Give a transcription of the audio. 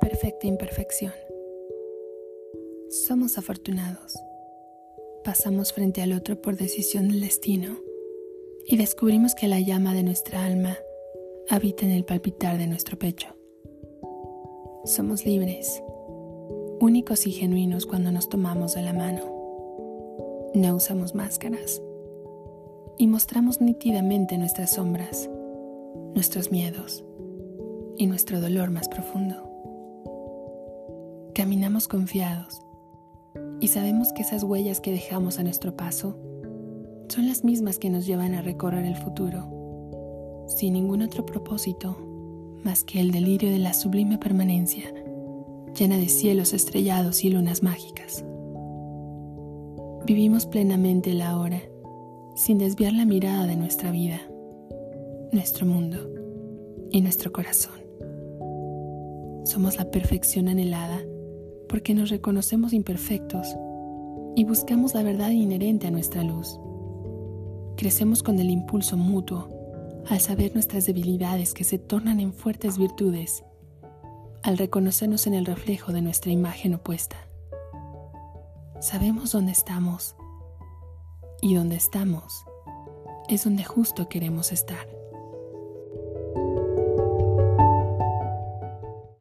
perfecta imperfección. Somos afortunados. Pasamos frente al otro por decisión del destino y descubrimos que la llama de nuestra alma habita en el palpitar de nuestro pecho. Somos libres, únicos y genuinos cuando nos tomamos de la mano. No usamos máscaras y mostramos nítidamente nuestras sombras, nuestros miedos y nuestro dolor más profundo. Caminamos confiados y sabemos que esas huellas que dejamos a nuestro paso son las mismas que nos llevan a recorrer el futuro, sin ningún otro propósito más que el delirio de la sublime permanencia, llena de cielos estrellados y lunas mágicas. Vivimos plenamente la hora, sin desviar la mirada de nuestra vida, nuestro mundo y nuestro corazón. Somos la perfección anhelada porque nos reconocemos imperfectos y buscamos la verdad inherente a nuestra luz. Crecemos con el impulso mutuo al saber nuestras debilidades que se tornan en fuertes virtudes, al reconocernos en el reflejo de nuestra imagen opuesta. Sabemos dónde estamos y dónde estamos es donde justo queremos estar.